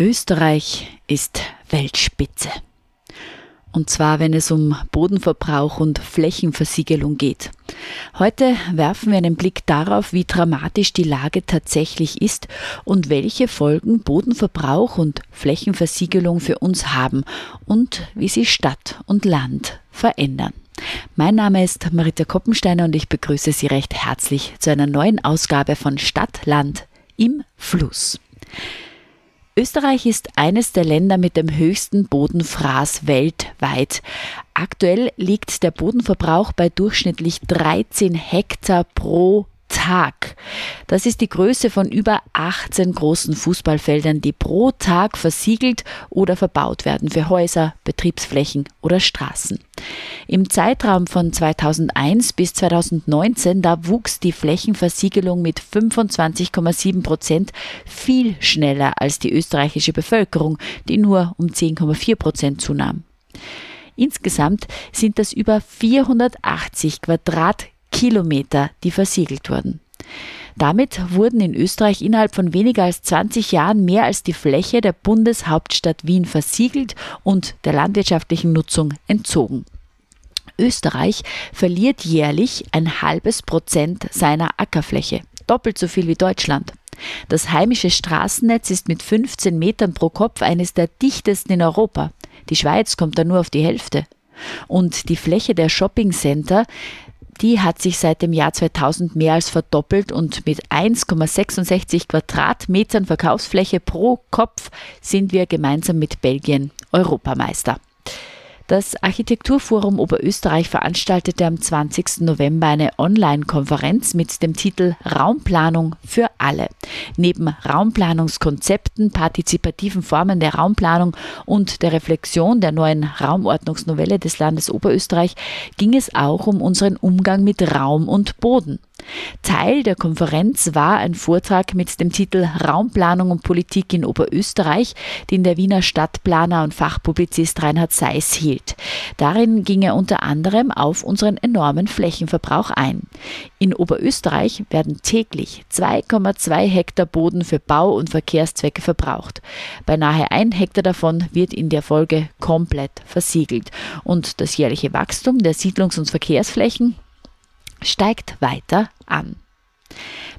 Österreich ist Weltspitze. Und zwar, wenn es um Bodenverbrauch und Flächenversiegelung geht. Heute werfen wir einen Blick darauf, wie dramatisch die Lage tatsächlich ist und welche Folgen Bodenverbrauch und Flächenversiegelung für uns haben und wie sie Stadt und Land verändern. Mein Name ist Marita Koppensteiner und ich begrüße Sie recht herzlich zu einer neuen Ausgabe von Stadt, Land im Fluss. Österreich ist eines der Länder mit dem höchsten Bodenfraß weltweit. Aktuell liegt der Bodenverbrauch bei durchschnittlich 13 Hektar pro Tag. Das ist die Größe von über 18 großen Fußballfeldern, die pro Tag versiegelt oder verbaut werden für Häuser, Betriebsflächen oder Straßen. Im Zeitraum von 2001 bis 2019, da wuchs die Flächenversiegelung mit 25,7 Prozent viel schneller als die österreichische Bevölkerung, die nur um 10,4 Prozent zunahm. Insgesamt sind das über 480 Quadratkilometer Kilometer, die versiegelt wurden. Damit wurden in Österreich innerhalb von weniger als 20 Jahren mehr als die Fläche der Bundeshauptstadt Wien versiegelt und der landwirtschaftlichen Nutzung entzogen. Österreich verliert jährlich ein halbes Prozent seiner Ackerfläche, doppelt so viel wie Deutschland. Das heimische Straßennetz ist mit 15 Metern pro Kopf eines der dichtesten in Europa. Die Schweiz kommt da nur auf die Hälfte. Und die Fläche der Shoppingcenter die hat sich seit dem Jahr 2000 mehr als verdoppelt und mit 1,66 Quadratmetern Verkaufsfläche pro Kopf sind wir gemeinsam mit Belgien Europameister. Das Architekturforum Oberösterreich veranstaltete am 20. November eine Online-Konferenz mit dem Titel Raumplanung für alle. Neben Raumplanungskonzepten, partizipativen Formen der Raumplanung und der Reflexion der neuen Raumordnungsnovelle des Landes Oberösterreich ging es auch um unseren Umgang mit Raum und Boden. Teil der Konferenz war ein Vortrag mit dem Titel Raumplanung und Politik in Oberösterreich, den der Wiener Stadtplaner und Fachpublizist Reinhard Seiss hielt. Darin ging er unter anderem auf unseren enormen Flächenverbrauch ein. In Oberösterreich werden täglich 2,2 Hektar Boden für Bau- und Verkehrszwecke verbraucht. Beinahe ein Hektar davon wird in der Folge komplett versiegelt. Und das jährliche Wachstum der Siedlungs- und Verkehrsflächen steigt weiter an.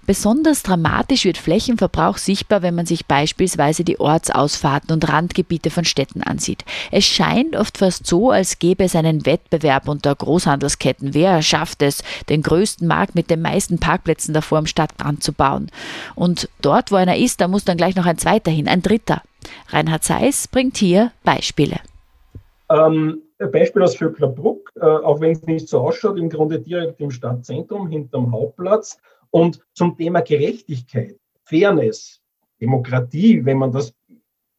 Besonders dramatisch wird Flächenverbrauch sichtbar, wenn man sich beispielsweise die Ortsausfahrten und Randgebiete von Städten ansieht. Es scheint oft fast so, als gäbe es einen Wettbewerb unter Großhandelsketten. Wer schafft es, den größten Markt mit den meisten Parkplätzen davor im Stadtrand zu bauen? Und dort, wo einer ist, da muss dann gleich noch ein zweiter hin, ein dritter. Reinhard Seiss bringt hier Beispiele. Ähm, Beispiel aus Vöcklerbruck, äh, auch wenn es nicht so ausschaut, im Grunde direkt im Stadtzentrum, hinterm Hauptplatz. Und zum Thema Gerechtigkeit, Fairness, Demokratie, wenn man das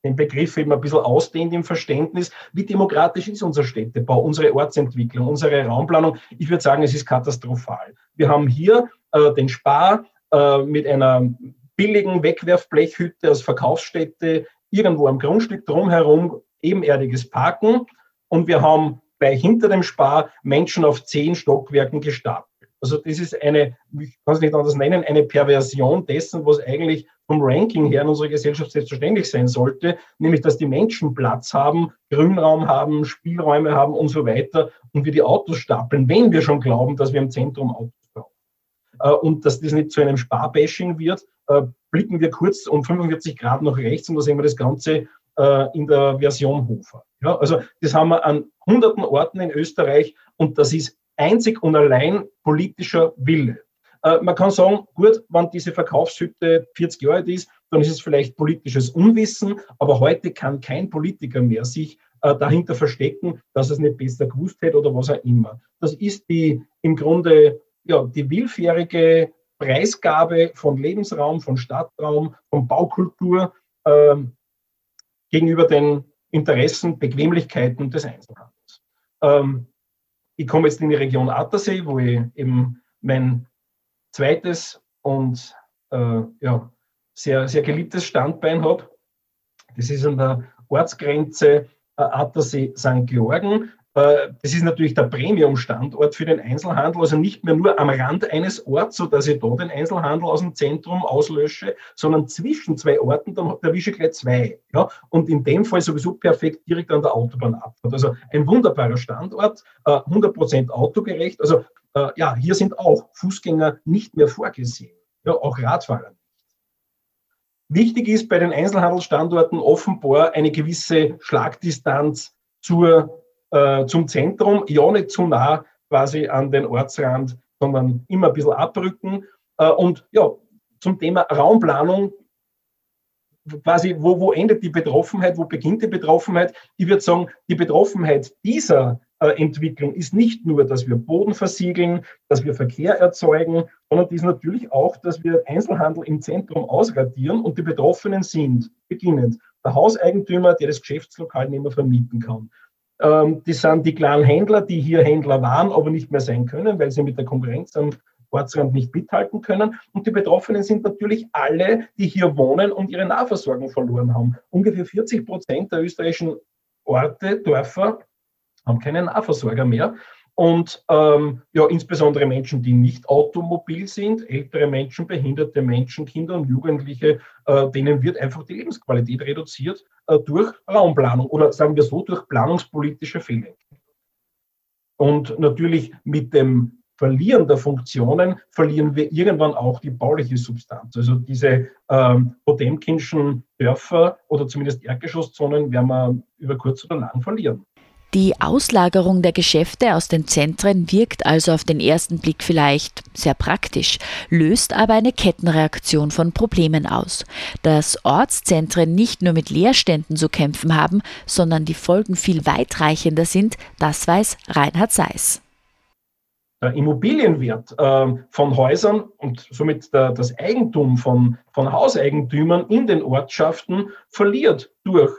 den Begriff eben ein bisschen ausdehnt im Verständnis, wie demokratisch ist unser Städtebau, unsere Ortsentwicklung, unsere Raumplanung. Ich würde sagen, es ist katastrophal. Wir haben hier äh, den Spar äh, mit einer billigen Wegwerfblechhütte als Verkaufsstätte irgendwo am Grundstück drumherum, ebenerdiges Parken und wir haben bei hinter dem Spar Menschen auf zehn Stockwerken gestapelt. Also das ist eine, ich kann es nicht anders nennen, eine Perversion dessen, was eigentlich vom Ranking her in unserer Gesellschaft selbstverständlich sein sollte, nämlich dass die Menschen Platz haben, Grünraum haben, Spielräume haben und so weiter und wir die Autos stapeln, wenn wir schon glauben, dass wir im Zentrum Autos brauchen. Äh, und dass das nicht zu einem Sparbashing wird, äh, blicken wir kurz um 45 Grad nach rechts und da sehen wir das Ganze äh, in der Version Hofer. Ja, also das haben wir an hunderten Orten in Österreich und das ist einzig und allein politischer Wille. Äh, man kann sagen, gut, wenn diese Verkaufshütte 40 Jahre alt ist, dann ist es vielleicht politisches Unwissen, aber heute kann kein Politiker mehr sich äh, dahinter verstecken, dass es nicht besser gewusst hätte oder was auch immer. Das ist die im Grunde ja, die willfährige Preisgabe von Lebensraum, von Stadtraum, von Baukultur äh, gegenüber den Interessen, Bequemlichkeiten des Einzelhandels. Ähm, ich komme jetzt in die Region Attersee, wo ich eben mein zweites und äh, ja, sehr, sehr geliebtes Standbein habe. Das ist an der Ortsgrenze äh, Attersee-St. Georgen. Äh, das ist natürlich der Premium-Standort für den Einzelhandel, also nicht mehr nur am Rand eines Orts, sodass ich da den Einzelhandel aus dem Zentrum auslösche, sondern zwischen zwei Orten, dann erwische ich gleich zwei. Ja? Und in dem Fall sowieso perfekt direkt an der Autobahnabfahrt. Also ein wunderbarer Standort, 100% äh, autogerecht. Also äh, ja, hier sind auch Fußgänger nicht mehr vorgesehen, ja, auch Radfahrer. Wichtig ist bei den Einzelhandelsstandorten offenbar eine gewisse Schlagdistanz zur äh, zum Zentrum, ja nicht zu nah quasi an den Ortsrand, sondern immer ein bisschen abrücken. Äh, und ja, zum Thema Raumplanung, quasi, wo, wo endet die Betroffenheit, wo beginnt die Betroffenheit? Ich würde sagen, die Betroffenheit dieser äh, Entwicklung ist nicht nur, dass wir Boden versiegeln, dass wir Verkehr erzeugen, sondern die ist natürlich auch, dass wir Einzelhandel im Zentrum ausradieren und die Betroffenen sind, beginnend, der Hauseigentümer, der das Geschäftslokal nicht mehr vermieten kann. Ähm, das sind die kleinen Händler, die hier Händler waren, aber nicht mehr sein können, weil sie mit der Konkurrenz am Ortsrand nicht mithalten können. Und die Betroffenen sind natürlich alle, die hier wohnen und ihre Nahversorgung verloren haben. Ungefähr 40 Prozent der österreichischen Orte, Dörfer haben keinen Nahversorger mehr. Und ähm, ja, insbesondere Menschen, die nicht automobil sind, ältere Menschen, behinderte Menschen, Kinder und Jugendliche, äh, denen wird einfach die Lebensqualität reduziert äh, durch Raumplanung oder sagen wir so, durch planungspolitische Fehler. Und natürlich mit dem Verlieren der Funktionen verlieren wir irgendwann auch die bauliche Substanz. Also diese ähm, Potemkinschen Dörfer oder zumindest Erdgeschosszonen werden wir über kurz oder lang verlieren. Die Auslagerung der Geschäfte aus den Zentren wirkt also auf den ersten Blick vielleicht sehr praktisch, löst aber eine Kettenreaktion von Problemen aus. Dass Ortszentren nicht nur mit Leerständen zu kämpfen haben, sondern die Folgen viel weitreichender sind, das weiß Reinhard Seiss. Der Immobilienwert äh, von Häusern und somit das Eigentum von, von Hauseigentümern in den Ortschaften verliert durch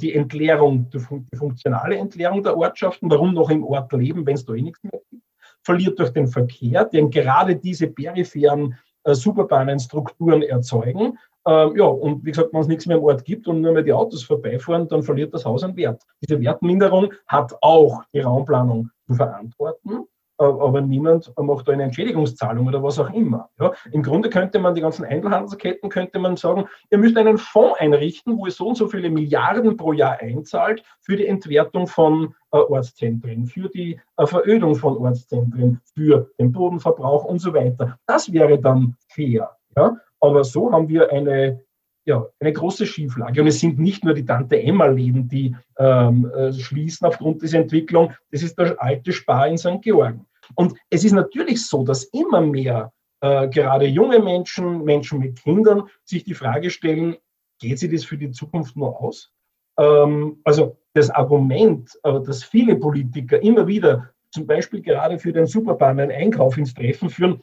die Entleerung, die, funktionale Entleerung der Ortschaften, warum noch im Ort leben, wenn es da eh nichts mehr gibt, verliert durch den Verkehr, den gerade diese peripheren äh, Superbahnenstrukturen erzeugen. Äh, ja, und wie gesagt, wenn es nichts mehr im Ort gibt und nur mehr die Autos vorbeifahren, dann verliert das Haus an Wert. Diese Wertminderung hat auch die Raumplanung zu verantworten. Äh, aber niemand macht da eine Entschädigungszahlung oder was auch immer. Ja, Im Grunde könnte man die ganzen Einzelhandelsketten, könnte man sagen, ihr müsst einen Fonds einrichten, wo ihr so und so viele Milliarden pro Jahr einzahlt für die Entwertung von äh, Ortszentren, für die äh, Verödung von Ortszentren, für den Bodenverbrauch und so weiter. Das wäre dann fair. Ja? Aber so haben wir eine ja, eine große Schieflage. Und es sind nicht nur die Tante Emma-Läden, die ähm, äh, schließen aufgrund dieser Entwicklung. Das ist der alte Spar in St. Georgen. Und es ist natürlich so, dass immer mehr äh, gerade junge Menschen, Menschen mit Kindern sich die Frage stellen, geht sie das für die Zukunft nur aus? Ähm, also das Argument, äh, dass viele Politiker immer wieder zum Beispiel gerade für den Superbahn einen Einkauf ins Treffen führen,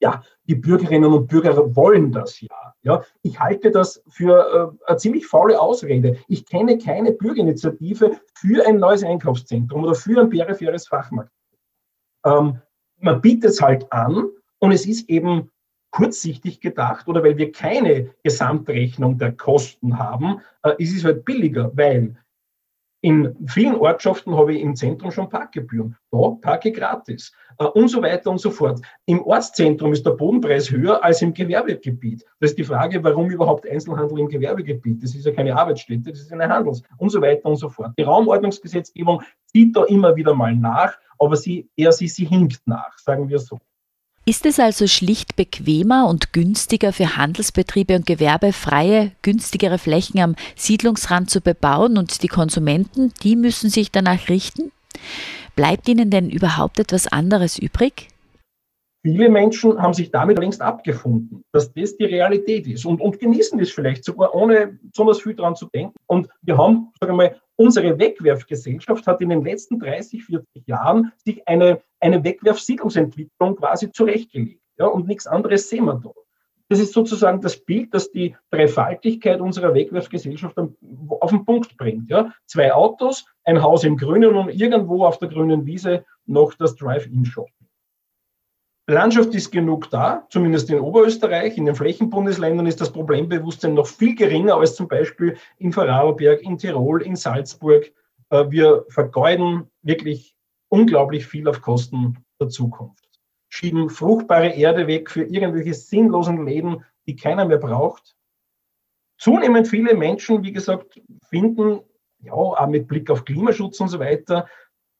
ja, die Bürgerinnen und Bürger wollen das ja. Ja, ich halte das für äh, eine ziemlich faule Ausrede. Ich kenne keine Bürgerinitiative für ein neues Einkaufszentrum oder für ein peripheres Fachmarkt. Ähm, man bietet es halt an und es ist eben kurzsichtig gedacht oder weil wir keine Gesamtrechnung der Kosten haben, äh, ist es halt billiger, weil in vielen Ortschaften habe ich im Zentrum schon Parkgebühren. Da parke gratis. Äh, und so weiter und so fort. Im Ortszentrum ist der Bodenpreis höher als im Gewerbegebiet. Das ist die Frage, warum überhaupt Einzelhandel im Gewerbegebiet? Das ist ja keine Arbeitsstätte, das ist eine Handels- und so weiter und so fort. Die Raumordnungsgesetzgebung zieht da immer wieder mal nach, aber sie, eher sie, sie hinkt nach, sagen wir so. Ist es also schlicht bequemer und günstiger für Handelsbetriebe und Gewerbe, freie, günstigere Flächen am Siedlungsrand zu bebauen und die Konsumenten, die müssen sich danach richten? Bleibt ihnen denn überhaupt etwas anderes übrig? Viele Menschen haben sich damit längst abgefunden, dass das die Realität ist und, und genießen das vielleicht sogar, ohne besonders viel daran zu denken. Und wir haben, sagen wir mal, unsere Wegwerfgesellschaft hat in den letzten 30, 40 Jahren sich eine, eine Wegwerfsiedlungsentwicklung quasi zurechtgelegt. Ja, und nichts anderes sehen wir da. Das ist sozusagen das Bild, das die Dreifaltigkeit unserer Wegwerfgesellschaft auf den Punkt bringt. Ja? Zwei Autos, ein Haus im Grünen und irgendwo auf der grünen Wiese noch das Drive-In-Shop. Landschaft ist genug da, zumindest in Oberösterreich. In den Flächenbundesländern ist das Problembewusstsein noch viel geringer als zum Beispiel in Vorarlberg, in Tirol, in Salzburg. Äh, wir vergeuden wirklich unglaublich viel auf Kosten der Zukunft schieben fruchtbare Erde weg für irgendwelche sinnlosen Läden, die keiner mehr braucht. Zunehmend viele Menschen, wie gesagt, finden, ja, auch mit Blick auf Klimaschutz und so weiter,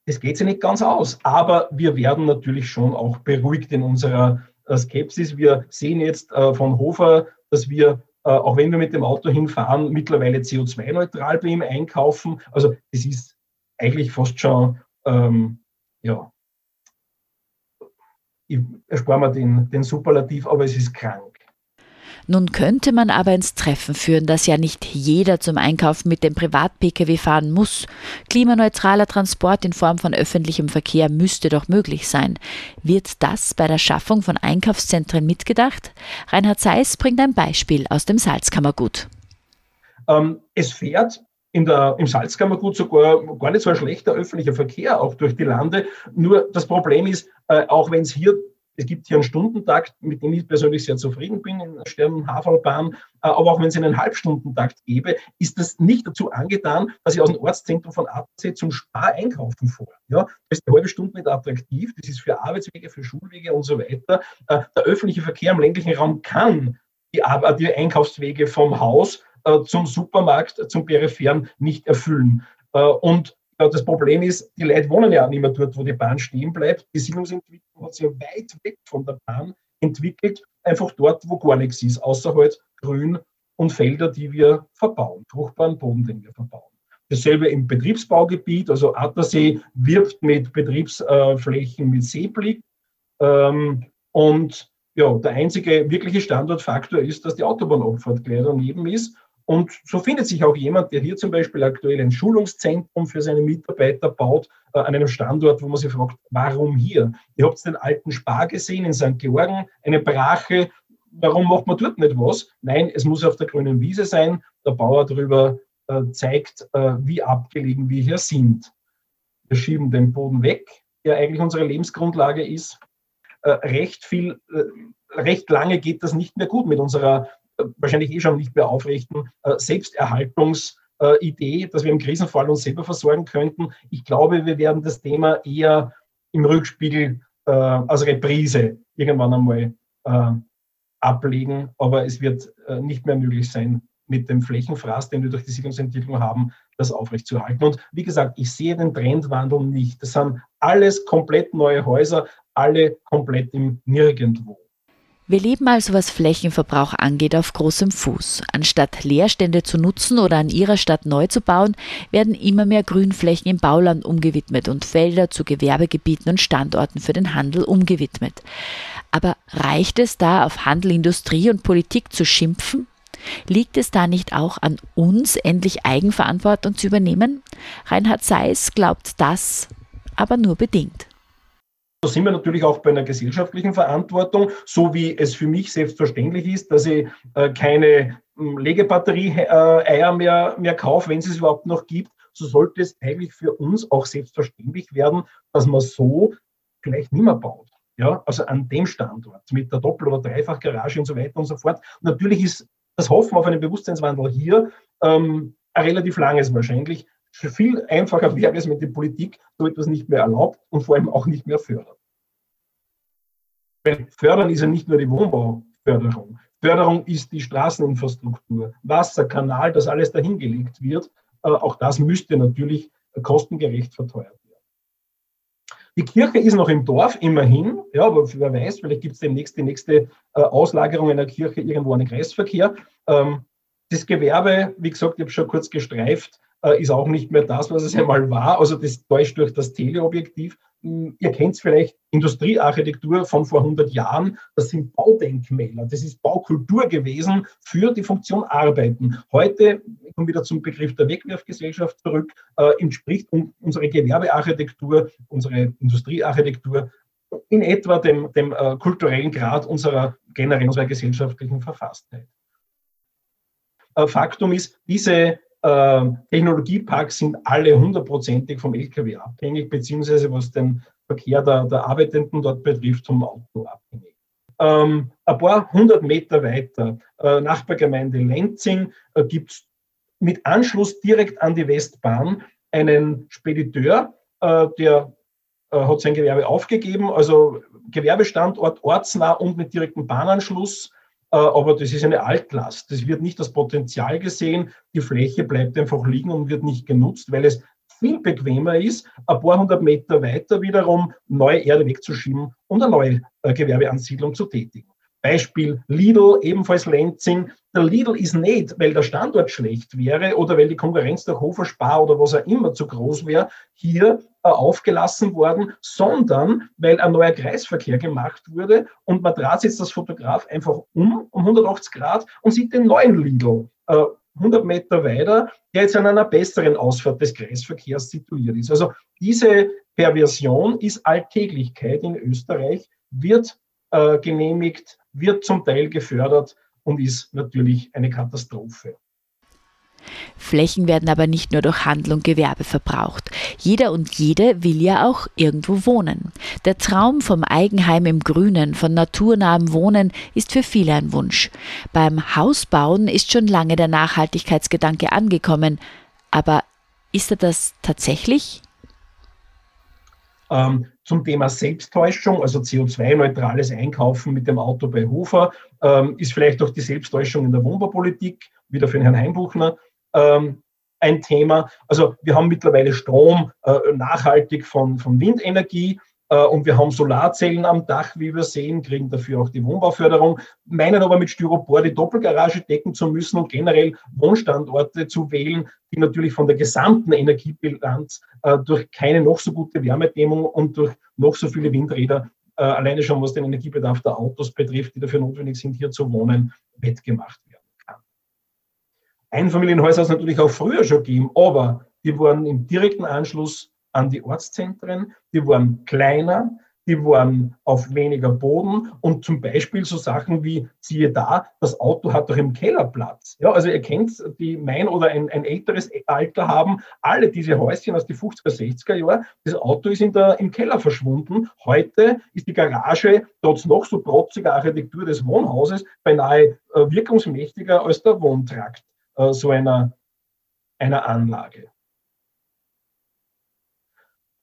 es geht sich nicht ganz aus. Aber wir werden natürlich schon auch beruhigt in unserer äh, Skepsis. Wir sehen jetzt äh, von Hofer, dass wir, äh, auch wenn wir mit dem Auto hinfahren, mittlerweile CO2-neutral bei ihm einkaufen. Also es ist eigentlich fast schon ähm, ja, ich erspare mir den, den Superlativ, aber es ist krank. Nun könnte man aber ins Treffen führen, dass ja nicht jeder zum Einkaufen mit dem Privat-Pkw fahren muss. Klimaneutraler Transport in Form von öffentlichem Verkehr müsste doch möglich sein. Wird das bei der Schaffung von Einkaufszentren mitgedacht? Reinhard Seiss bringt ein Beispiel aus dem Salzkammergut. Ähm, es fährt der, im Salzkammergut sogar gar nicht so ein schlechter öffentlicher Verkehr, auch durch die Lande. Nur das Problem ist, äh, auch wenn es hier, es gibt hier einen Stundentakt, mit dem ich persönlich sehr zufrieden bin, in der Stern-Havelbahn, äh, aber auch wenn es einen Halbstundentakt gäbe, ist das nicht dazu angetan, dass ich aus dem Ortszentrum von Attersee zum Spar einkaufen fahre. Ja, das ist eine halbe Stunde nicht attraktiv, das ist für Arbeitswege, für Schulwege und so weiter. Äh, der öffentliche Verkehr im ländlichen Raum kann die, die Einkaufswege vom Haus äh, zum Supermarkt, zum Peripheren nicht erfüllen. Äh, und das Problem ist, die Leute wohnen ja auch nicht mehr dort, wo die Bahn stehen bleibt. Die Siedlungsentwicklung hat sich ja weit weg von der Bahn entwickelt, einfach dort, wo gar nichts ist, außer halt Grün und Felder, die wir verbauen, fruchtbaren Boden, den wir verbauen. Dasselbe im Betriebsbaugebiet, also Attersee wirbt mit Betriebsflächen mit Seeblick. Ähm, und ja, der einzige wirkliche Standortfaktor ist, dass die Autobahnabfahrt gleich daneben ist und so findet sich auch jemand, der hier zum Beispiel aktuell ein Schulungszentrum für seine Mitarbeiter baut, äh, an einem Standort, wo man sich fragt, warum hier? Ihr habt den alten Spar gesehen in St. Georgen, eine Brache. Warum macht man dort nicht was? Nein, es muss auf der grünen Wiese sein. Der Bauer darüber äh, zeigt, äh, wie abgelegen wir hier sind. Wir schieben den Boden weg, der eigentlich unsere Lebensgrundlage ist. Äh, recht viel, äh, recht lange geht das nicht mehr gut mit unserer wahrscheinlich eh schon nicht mehr aufrichten, äh, Selbsterhaltungsidee, dass wir im Krisenfall uns selber versorgen könnten. Ich glaube, wir werden das Thema eher im Rückspiegel äh, als Reprise irgendwann einmal äh, ablegen, aber es wird nicht mehr möglich sein, mit dem Flächenfraß, den wir durch die Siedlungsentwicklung haben, das aufrechtzuerhalten. Und wie gesagt, ich sehe den Trendwandel nicht. Das sind alles komplett neue Häuser, alle komplett im Nirgendwo. Wir leben also, was Flächenverbrauch angeht, auf großem Fuß. Anstatt Leerstände zu nutzen oder an ihrer Stadt neu zu bauen, werden immer mehr Grünflächen im Bauland umgewidmet und Felder zu Gewerbegebieten und Standorten für den Handel umgewidmet. Aber reicht es da, auf Handel, Industrie und Politik zu schimpfen? Liegt es da nicht auch an uns, endlich Eigenverantwortung zu übernehmen? Reinhard Seiss glaubt das, aber nur bedingt. Da sind wir natürlich auch bei einer gesellschaftlichen Verantwortung, so wie es für mich selbstverständlich ist, dass ich äh, keine hm, Legebatterie-Eier mehr, mehr kaufe, wenn es es überhaupt noch gibt. So sollte es eigentlich für uns auch selbstverständlich werden, dass man so vielleicht nicht mehr baut. Ja, also an dem Standort mit der Doppel- oder Dreifachgarage und so weiter und so fort. Natürlich ist das Hoffen auf einen Bewusstseinswandel hier ähm, ein relativ langes wahrscheinlich viel einfacher wäre es, wenn die Politik so etwas nicht mehr erlaubt und vor allem auch nicht mehr fördert. Weil fördern ist ja nicht nur die Wohnbauförderung. Förderung ist die Straßeninfrastruktur, Wasser, Kanal, dass alles dahingelegt wird. Äh, auch das müsste natürlich kostengerecht verteuert werden. Die Kirche ist noch im Dorf, immerhin. Ja, aber wer weiß, vielleicht gibt es demnächst die nächste äh, Auslagerung einer Kirche irgendwo an den Kreisverkehr. Ähm, das Gewerbe, wie gesagt, ich habe schon kurz gestreift, äh, ist auch nicht mehr das, was es einmal war. Also das täuscht durch das Teleobjektiv. Hm, ihr kennt es vielleicht, Industriearchitektur von vor 100 Jahren, das sind Baudenkmäler, das ist Baukultur gewesen für die Funktion Arbeiten. Heute, ich komme wieder zum Begriff der Wegwerfgesellschaft zurück, äh, entspricht unsere Gewerbearchitektur, unsere Industriearchitektur in etwa dem, dem äh, kulturellen Grad unserer generell unserer gesellschaftlichen Verfasstheit. Äh, Faktum ist, diese äh, Technologieparks sind alle hundertprozentig vom Lkw abhängig, beziehungsweise was den Verkehr der, der Arbeitenden dort betrifft, vom Auto abhängig. Ähm, ein paar hundert Meter weiter, äh, Nachbargemeinde Lenzing, äh, gibt es mit Anschluss direkt an die Westbahn einen Spediteur, äh, der äh, hat sein Gewerbe aufgegeben, also Gewerbestandort ortsnah und mit direktem Bahnanschluss. Äh, aber das ist eine Altlast. Das wird nicht das Potenzial gesehen. Die Fläche bleibt einfach liegen und wird nicht genutzt, weil es viel bequemer ist, ein paar hundert Meter weiter wiederum neue Erde wegzuschieben und eine neue äh, Gewerbeansiedlung zu tätigen. Beispiel Lidl, ebenfalls Lenzing. Der Lidl ist nicht, weil der Standort schlecht wäre oder weil die Konkurrenz der Hofer Spar oder was auch immer zu groß wäre, hier äh, aufgelassen worden, sondern weil ein neuer Kreisverkehr gemacht wurde und man dreht jetzt das Fotograf einfach um, um 180 Grad und sieht den neuen Lidl. Äh, 100 Meter weiter, der jetzt an einer besseren Ausfahrt des Kreisverkehrs situiert ist. Also diese Perversion ist Alltäglichkeit in Österreich, wird äh, genehmigt, wird zum Teil gefördert und ist natürlich eine Katastrophe. Flächen werden aber nicht nur durch Handel und Gewerbe verbraucht. Jeder und jede will ja auch irgendwo wohnen. Der Traum vom Eigenheim im Grünen, von naturnahem Wohnen ist für viele ein Wunsch. Beim Hausbauen ist schon lange der Nachhaltigkeitsgedanke angekommen. Aber ist er das tatsächlich? Ähm, zum Thema Selbsttäuschung, also CO2-neutrales Einkaufen mit dem Auto bei Hofer, ähm, ist vielleicht auch die Selbsttäuschung in der Wohnbaupolitik, wieder für den Herrn Heimbuchner, ähm, ein Thema. Also wir haben mittlerweile Strom äh, nachhaltig von, von Windenergie und wir haben Solarzellen am Dach, wie wir sehen, kriegen dafür auch die Wohnbauförderung, meinen aber mit Styropor die Doppelgarage decken zu müssen und generell Wohnstandorte zu wählen, die natürlich von der gesamten Energiebilanz äh, durch keine noch so gute Wärmedämmung und durch noch so viele Windräder äh, alleine schon was den Energiebedarf der Autos betrifft, die dafür notwendig sind, hier zu wohnen, wettgemacht werden kann. Einfamilienhäuser hat es natürlich auch früher schon gegeben, aber die waren im direkten Anschluss an die Ortszentren, die waren kleiner, die waren auf weniger Boden und zum Beispiel so Sachen wie, siehe da, das Auto hat doch im Keller Platz. Ja, also ihr kennt, die mein oder ein, ein älteres Alter haben alle diese Häuschen aus den 50er, 60er Jahren. Das Auto ist in der, im Keller verschwunden. Heute ist die Garage, trotz noch so protziger Architektur des Wohnhauses, beinahe äh, wirkungsmächtiger als der Wohntrakt äh, so einer, einer Anlage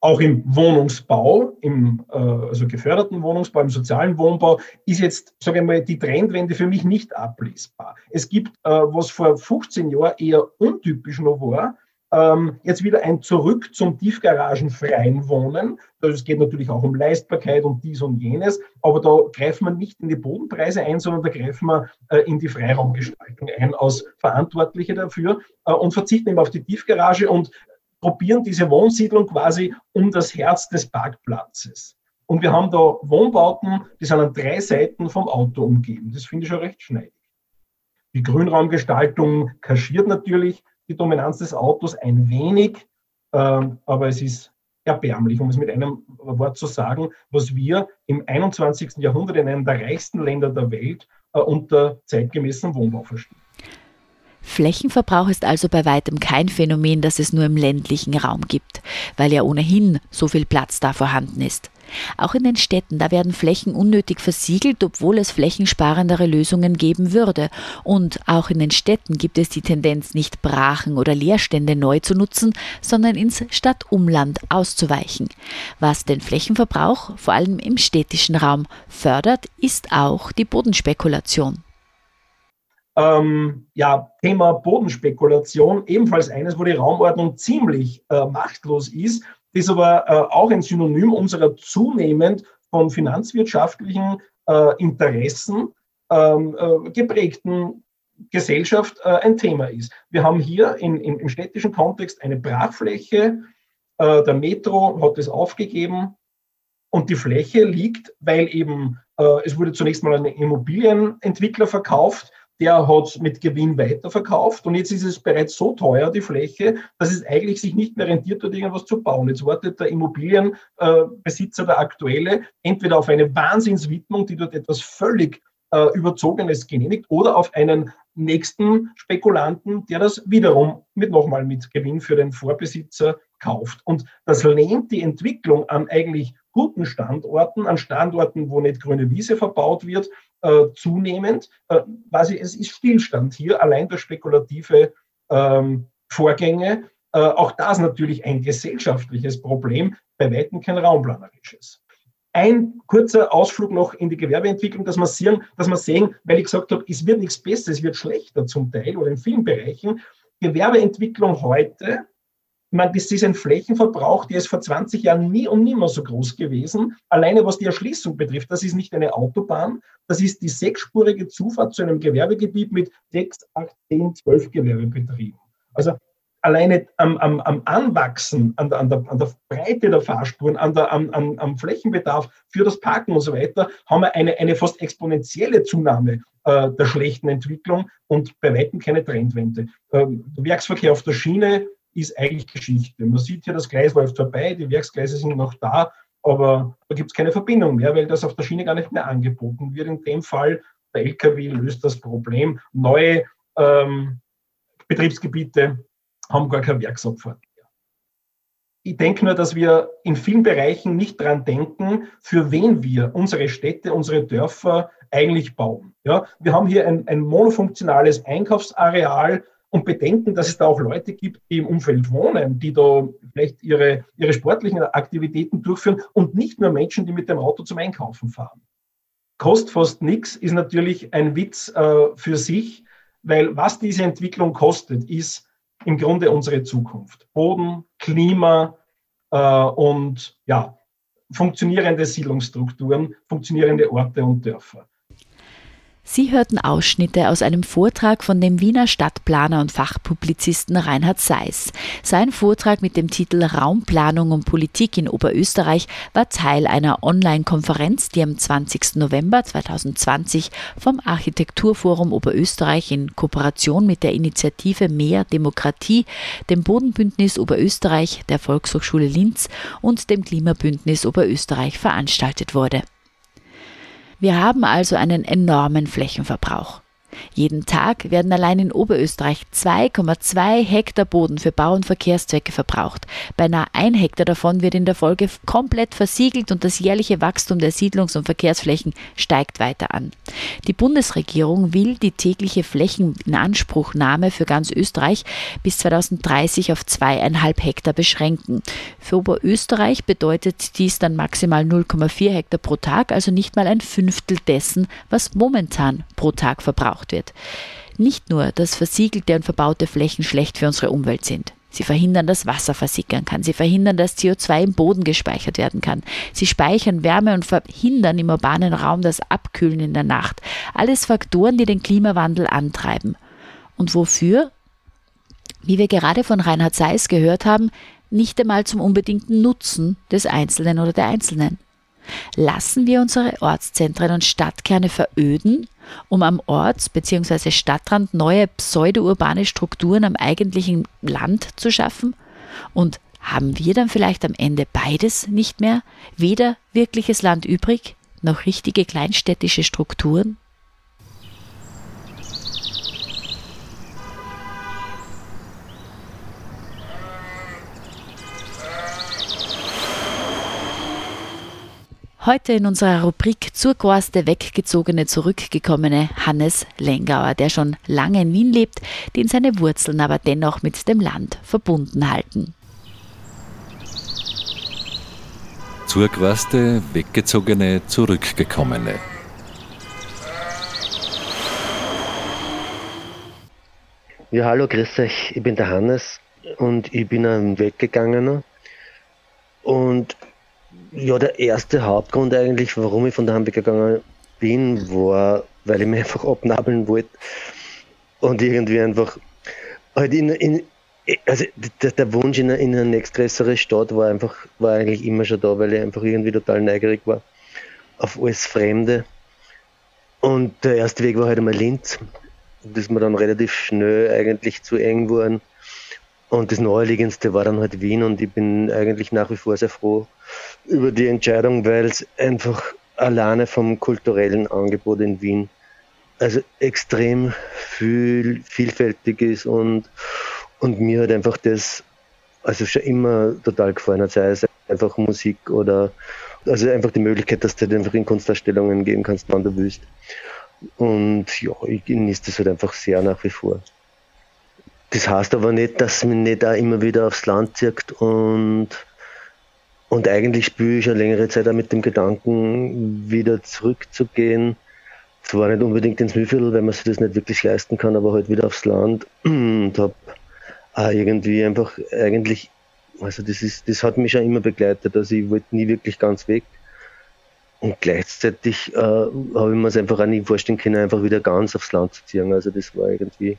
auch im Wohnungsbau, im äh, also geförderten Wohnungsbau, im sozialen Wohnbau, ist jetzt, sage ich mal, die Trendwende für mich nicht ablesbar. Es gibt, äh, was vor 15 Jahren eher untypisch noch war, ähm, jetzt wieder ein Zurück zum tiefgaragenfreien Wohnen. Es geht natürlich auch um Leistbarkeit und dies und jenes, aber da greifen wir nicht in die Bodenpreise ein, sondern da greifen wir äh, in die Freiraumgestaltung ein als Verantwortliche dafür äh, und verzichten eben auf die Tiefgarage und probieren diese Wohnsiedlung quasi um das Herz des Parkplatzes. Und wir haben da Wohnbauten, die sind an drei Seiten vom Auto umgeben. Das finde ich schon recht schneidig. Die Grünraumgestaltung kaschiert natürlich die Dominanz des Autos ein wenig, äh, aber es ist erbärmlich, um es mit einem Wort zu sagen, was wir im 21. Jahrhundert in einem der reichsten Länder der Welt äh, unter zeitgemäßem Wohnbau verstehen. Flächenverbrauch ist also bei weitem kein Phänomen, das es nur im ländlichen Raum gibt, weil ja ohnehin so viel Platz da vorhanden ist. Auch in den Städten, da werden Flächen unnötig versiegelt, obwohl es flächensparendere Lösungen geben würde. Und auch in den Städten gibt es die Tendenz, nicht Brachen oder Leerstände neu zu nutzen, sondern ins Stadtumland auszuweichen. Was den Flächenverbrauch, vor allem im städtischen Raum, fördert, ist auch die Bodenspekulation. Ähm, ja, Thema Bodenspekulation, ebenfalls eines, wo die Raumordnung ziemlich äh, machtlos ist, ist aber äh, auch ein Synonym unserer zunehmend von finanzwirtschaftlichen äh, Interessen ähm, äh, geprägten Gesellschaft äh, ein Thema ist. Wir haben hier in, in, im städtischen Kontext eine Brachfläche, äh, der Metro hat es aufgegeben und die Fläche liegt, weil eben es wurde zunächst mal an einen Immobilienentwickler verkauft, der hat es mit Gewinn weiterverkauft und jetzt ist es bereits so teuer, die Fläche, dass es eigentlich sich nicht mehr rentiert, dort irgendwas zu bauen. Jetzt wartet der Immobilienbesitzer, der aktuelle, entweder auf eine Wahnsinnswidmung, die dort etwas völlig äh, Überzogenes genehmigt oder auf einen nächsten Spekulanten, der das wiederum mit nochmal mit Gewinn für den Vorbesitzer kauft. Und das lähmt die Entwicklung an eigentlich guten Standorten, an Standorten, wo nicht grüne Wiese verbaut wird, äh, zunehmend. Äh, quasi es ist Stillstand hier, allein durch spekulative ähm, Vorgänge. Äh, auch das natürlich ein gesellschaftliches Problem, bei weitem kein raumplanerisches. Ein kurzer Ausflug noch in die Gewerbeentwicklung, dass wir sehen, dass wir sehen, weil ich gesagt habe, es wird nichts besser, es wird schlechter zum Teil oder in vielen Bereichen. Gewerbeentwicklung heute, ich meine, das ist ein Flächenverbrauch, der ist vor 20 Jahren nie und nimmer so groß gewesen. Alleine was die Erschließung betrifft, das ist nicht eine Autobahn, das ist die sechsspurige Zufahrt zu einem Gewerbegebiet mit sechs, acht, zehn, zwölf Gewerbebetrieben. Also alleine am, am, am Anwachsen, an der, an, der, an der Breite der Fahrspuren, an der, am, am, am Flächenbedarf für das Parken und so weiter, haben wir eine, eine fast exponentielle Zunahme äh, der schlechten Entwicklung und bei weitem keine Trendwende. Ähm, der Werksverkehr auf der Schiene ist eigentlich Geschichte. Man sieht hier, das Gleis läuft vorbei, die Werksgleise sind noch da, aber da gibt es keine Verbindung mehr, weil das auf der Schiene gar nicht mehr angeboten wird. In dem Fall, der LKW löst das Problem. Neue ähm, Betriebsgebiete haben gar keine Werksabfahrt mehr. Ich denke nur, dass wir in vielen Bereichen nicht dran denken, für wen wir unsere Städte, unsere Dörfer eigentlich bauen. Ja, wir haben hier ein, ein monofunktionales Einkaufsareal und bedenken, dass es da auch Leute gibt, die im Umfeld wohnen, die da vielleicht ihre, ihre sportlichen Aktivitäten durchführen und nicht nur Menschen, die mit dem Auto zum Einkaufen fahren. Kostet fast nichts, ist natürlich ein Witz äh, für sich, weil was diese Entwicklung kostet, ist im Grunde unsere Zukunft. Boden, Klima äh, und ja, funktionierende Siedlungsstrukturen, funktionierende Orte und Dörfer. Sie hörten Ausschnitte aus einem Vortrag von dem Wiener Stadtplaner und Fachpublizisten Reinhard Seiss. Sein Vortrag mit dem Titel Raumplanung und Politik in Oberösterreich war Teil einer Online-Konferenz, die am 20. November 2020 vom Architekturforum Oberösterreich in Kooperation mit der Initiative Mehr Demokratie, dem Bodenbündnis Oberösterreich, der Volkshochschule Linz und dem Klimabündnis Oberösterreich veranstaltet wurde. Wir haben also einen enormen Flächenverbrauch. Jeden Tag werden allein in Oberösterreich 2,2 Hektar Boden für Bau- und Verkehrszwecke verbraucht. Beinahe ein Hektar davon wird in der Folge komplett versiegelt und das jährliche Wachstum der Siedlungs- und Verkehrsflächen steigt weiter an. Die Bundesregierung will die tägliche Flächeninanspruchnahme für ganz Österreich bis 2030 auf zweieinhalb Hektar beschränken. Für Oberösterreich bedeutet dies dann maximal 0,4 Hektar pro Tag, also nicht mal ein Fünftel dessen, was momentan pro Tag verbraucht gebraucht wird. Nicht nur, dass versiegelte und verbaute Flächen schlecht für unsere Umwelt sind. Sie verhindern, dass Wasser versickern kann. Sie verhindern, dass CO2 im Boden gespeichert werden kann. Sie speichern Wärme und verhindern im urbanen Raum das Abkühlen in der Nacht. Alles Faktoren, die den Klimawandel antreiben. Und wofür? Wie wir gerade von Reinhard Seiss gehört haben, nicht einmal zum unbedingten Nutzen des Einzelnen oder der Einzelnen. Lassen wir unsere Ortszentren und Stadtkerne veröden, um am Orts- bzw. Stadtrand neue pseudourbane Strukturen am eigentlichen Land zu schaffen? Und haben wir dann vielleicht am Ende beides nicht mehr? Weder wirkliches Land übrig, noch richtige kleinstädtische Strukturen? Heute in unserer Rubrik zur Gorste weggezogene, zurückgekommene Hannes Lengauer, der schon lange in Wien lebt, den seine Wurzeln aber dennoch mit dem Land verbunden halten. Zur Gorste weggezogene, zurückgekommene. Ja, hallo, grüß euch. Ich bin der Hannes und ich bin ein Weggegangener. Und ja, der erste Hauptgrund eigentlich, warum ich von daheim weggegangen bin, war, weil ich mich einfach abnabeln wollte und irgendwie einfach halt in, in also der, der Wunsch in eine, in eine nächstgrößere Stadt war einfach, war eigentlich immer schon da, weil ich einfach irgendwie total neugierig war auf alles Fremde. Und der erste Weg war halt einmal Linz. Das mir dann relativ schnell eigentlich zu eng geworden. Und das Naheliegendste war dann halt Wien und ich bin eigentlich nach wie vor sehr froh über die Entscheidung, weil es einfach alleine vom kulturellen Angebot in Wien also extrem viel, vielfältig ist und, und mir hat einfach das also schon immer total gefallen hat, sei es einfach Musik oder also einfach die Möglichkeit, dass du halt einfach in Kunstausstellungen gehen kannst, wann du willst. Und ja, ich genieße das halt einfach sehr nach wie vor. Das heißt aber nicht, dass mich nicht auch immer wieder aufs Land zieht und, und eigentlich spüre ich schon längere Zeit auch mit dem Gedanken, wieder zurückzugehen. Zwar nicht unbedingt ins Mühlviertel, weil man sich das nicht wirklich leisten kann, aber halt wieder aufs Land und habe irgendwie einfach eigentlich, also das ist, das hat mich schon immer begleitet, also ich wollte nie wirklich ganz weg. Und gleichzeitig äh, habe ich mir es einfach auch nie vorstellen können, einfach wieder ganz aufs Land zu ziehen. Also das war irgendwie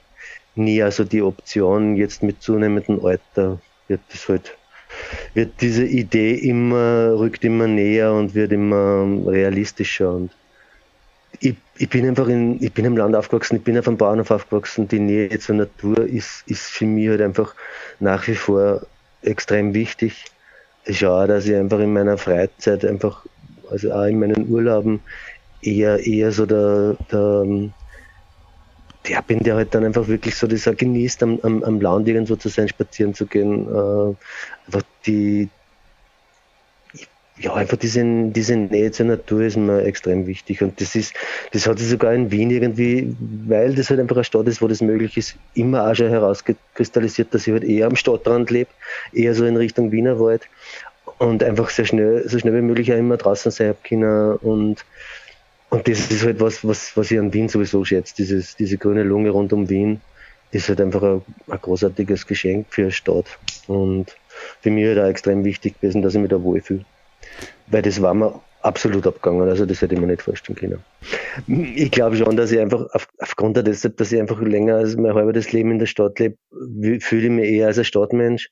nie also die Option. Jetzt mit zunehmendem Alter wird das halt, wird diese Idee immer, rückt immer näher und wird immer realistischer. Und ich, ich bin einfach in, ich bin im Land aufgewachsen, ich bin auf einem Bauernhof aufgewachsen. Die Nähe zur Natur ist, ist für mich halt einfach nach wie vor extrem wichtig. Ich schaue, dass ich einfach in meiner Freizeit einfach, also auch in meinen Urlauben, eher, eher so der, der der bin, der halt dann einfach wirklich so auch genießt, am, am, am Land irgendwo zu sein, spazieren zu gehen. Äh, einfach die, ja, einfach diese, diese Nähe zur Natur ist mir extrem wichtig. Und das ist, das hat sich sogar in Wien irgendwie, weil das halt einfach eine Stadt ist, wo das möglich ist, immer auch schon herausgekristallisiert, dass ich halt eher am Stadtrand lebe, eher so in Richtung Wienerwald und einfach sehr schnell, so schnell wie möglich auch immer draußen sein habe und und das ist halt was, was, was ich an Wien sowieso schätze. Dieses, diese grüne Lunge rund um Wien ist halt einfach ein, ein großartiges Geschenk für eine Stadt. Und für mich halt auch extrem wichtig gewesen, dass ich mich da wohlfühle. Weil das war mir absolut abgegangen. Also das hätte ich mir nicht vorstellen können. Ich glaube schon, dass ich einfach auf, aufgrund dessen, dass ich einfach länger als mein halbes Leben in der Stadt lebe, fühle ich mich eher als ein Stadtmensch.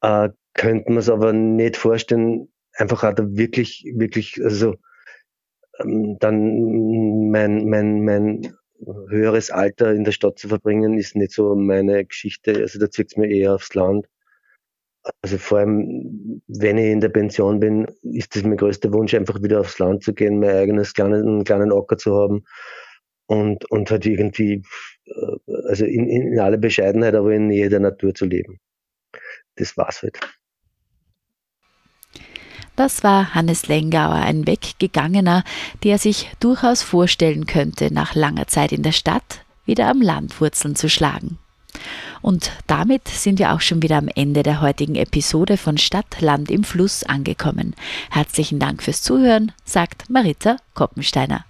Äh, könnte man es aber nicht vorstellen, einfach auch da wirklich, wirklich, also dann mein, mein, mein höheres Alter in der Stadt zu verbringen, ist nicht so meine Geschichte. Also da zieht es mir eher aufs Land. Also vor allem, wenn ich in der Pension bin, ist das mein größter Wunsch, einfach wieder aufs Land zu gehen, mein eigenes kleinen, einen kleinen Acker zu haben und, und halt irgendwie, äh, also in, in aller Bescheidenheit, aber in Nähe der Natur zu leben. Das war's halt. Das war Hannes Lengauer, ein Weggegangener, der sich durchaus vorstellen könnte, nach langer Zeit in der Stadt wieder am Land Wurzeln zu schlagen. Und damit sind wir auch schon wieder am Ende der heutigen Episode von Stadt, Land im Fluss angekommen. Herzlichen Dank fürs Zuhören, sagt Marita Koppensteiner.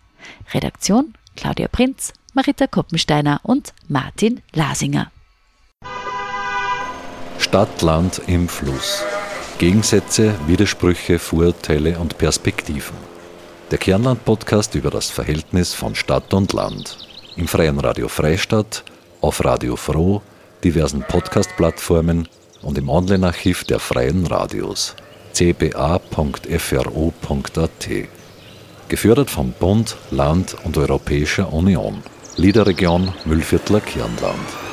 Redaktion Claudia Prinz, Marita Koppensteiner und Martin Lasinger. Stadt, Land im Fluss. Gegensätze, Widersprüche, Vorurteile und Perspektiven. Der Kernland-Podcast über das Verhältnis von Stadt und Land. Im Freien Radio Freistadt, auf Radio Froh, diversen Podcast-Plattformen und im Online-Archiv der Freien Radios cba.fro.at. Gefördert vom Bund, Land und Europäischer Union. Liederregion Müllviertler Kernland.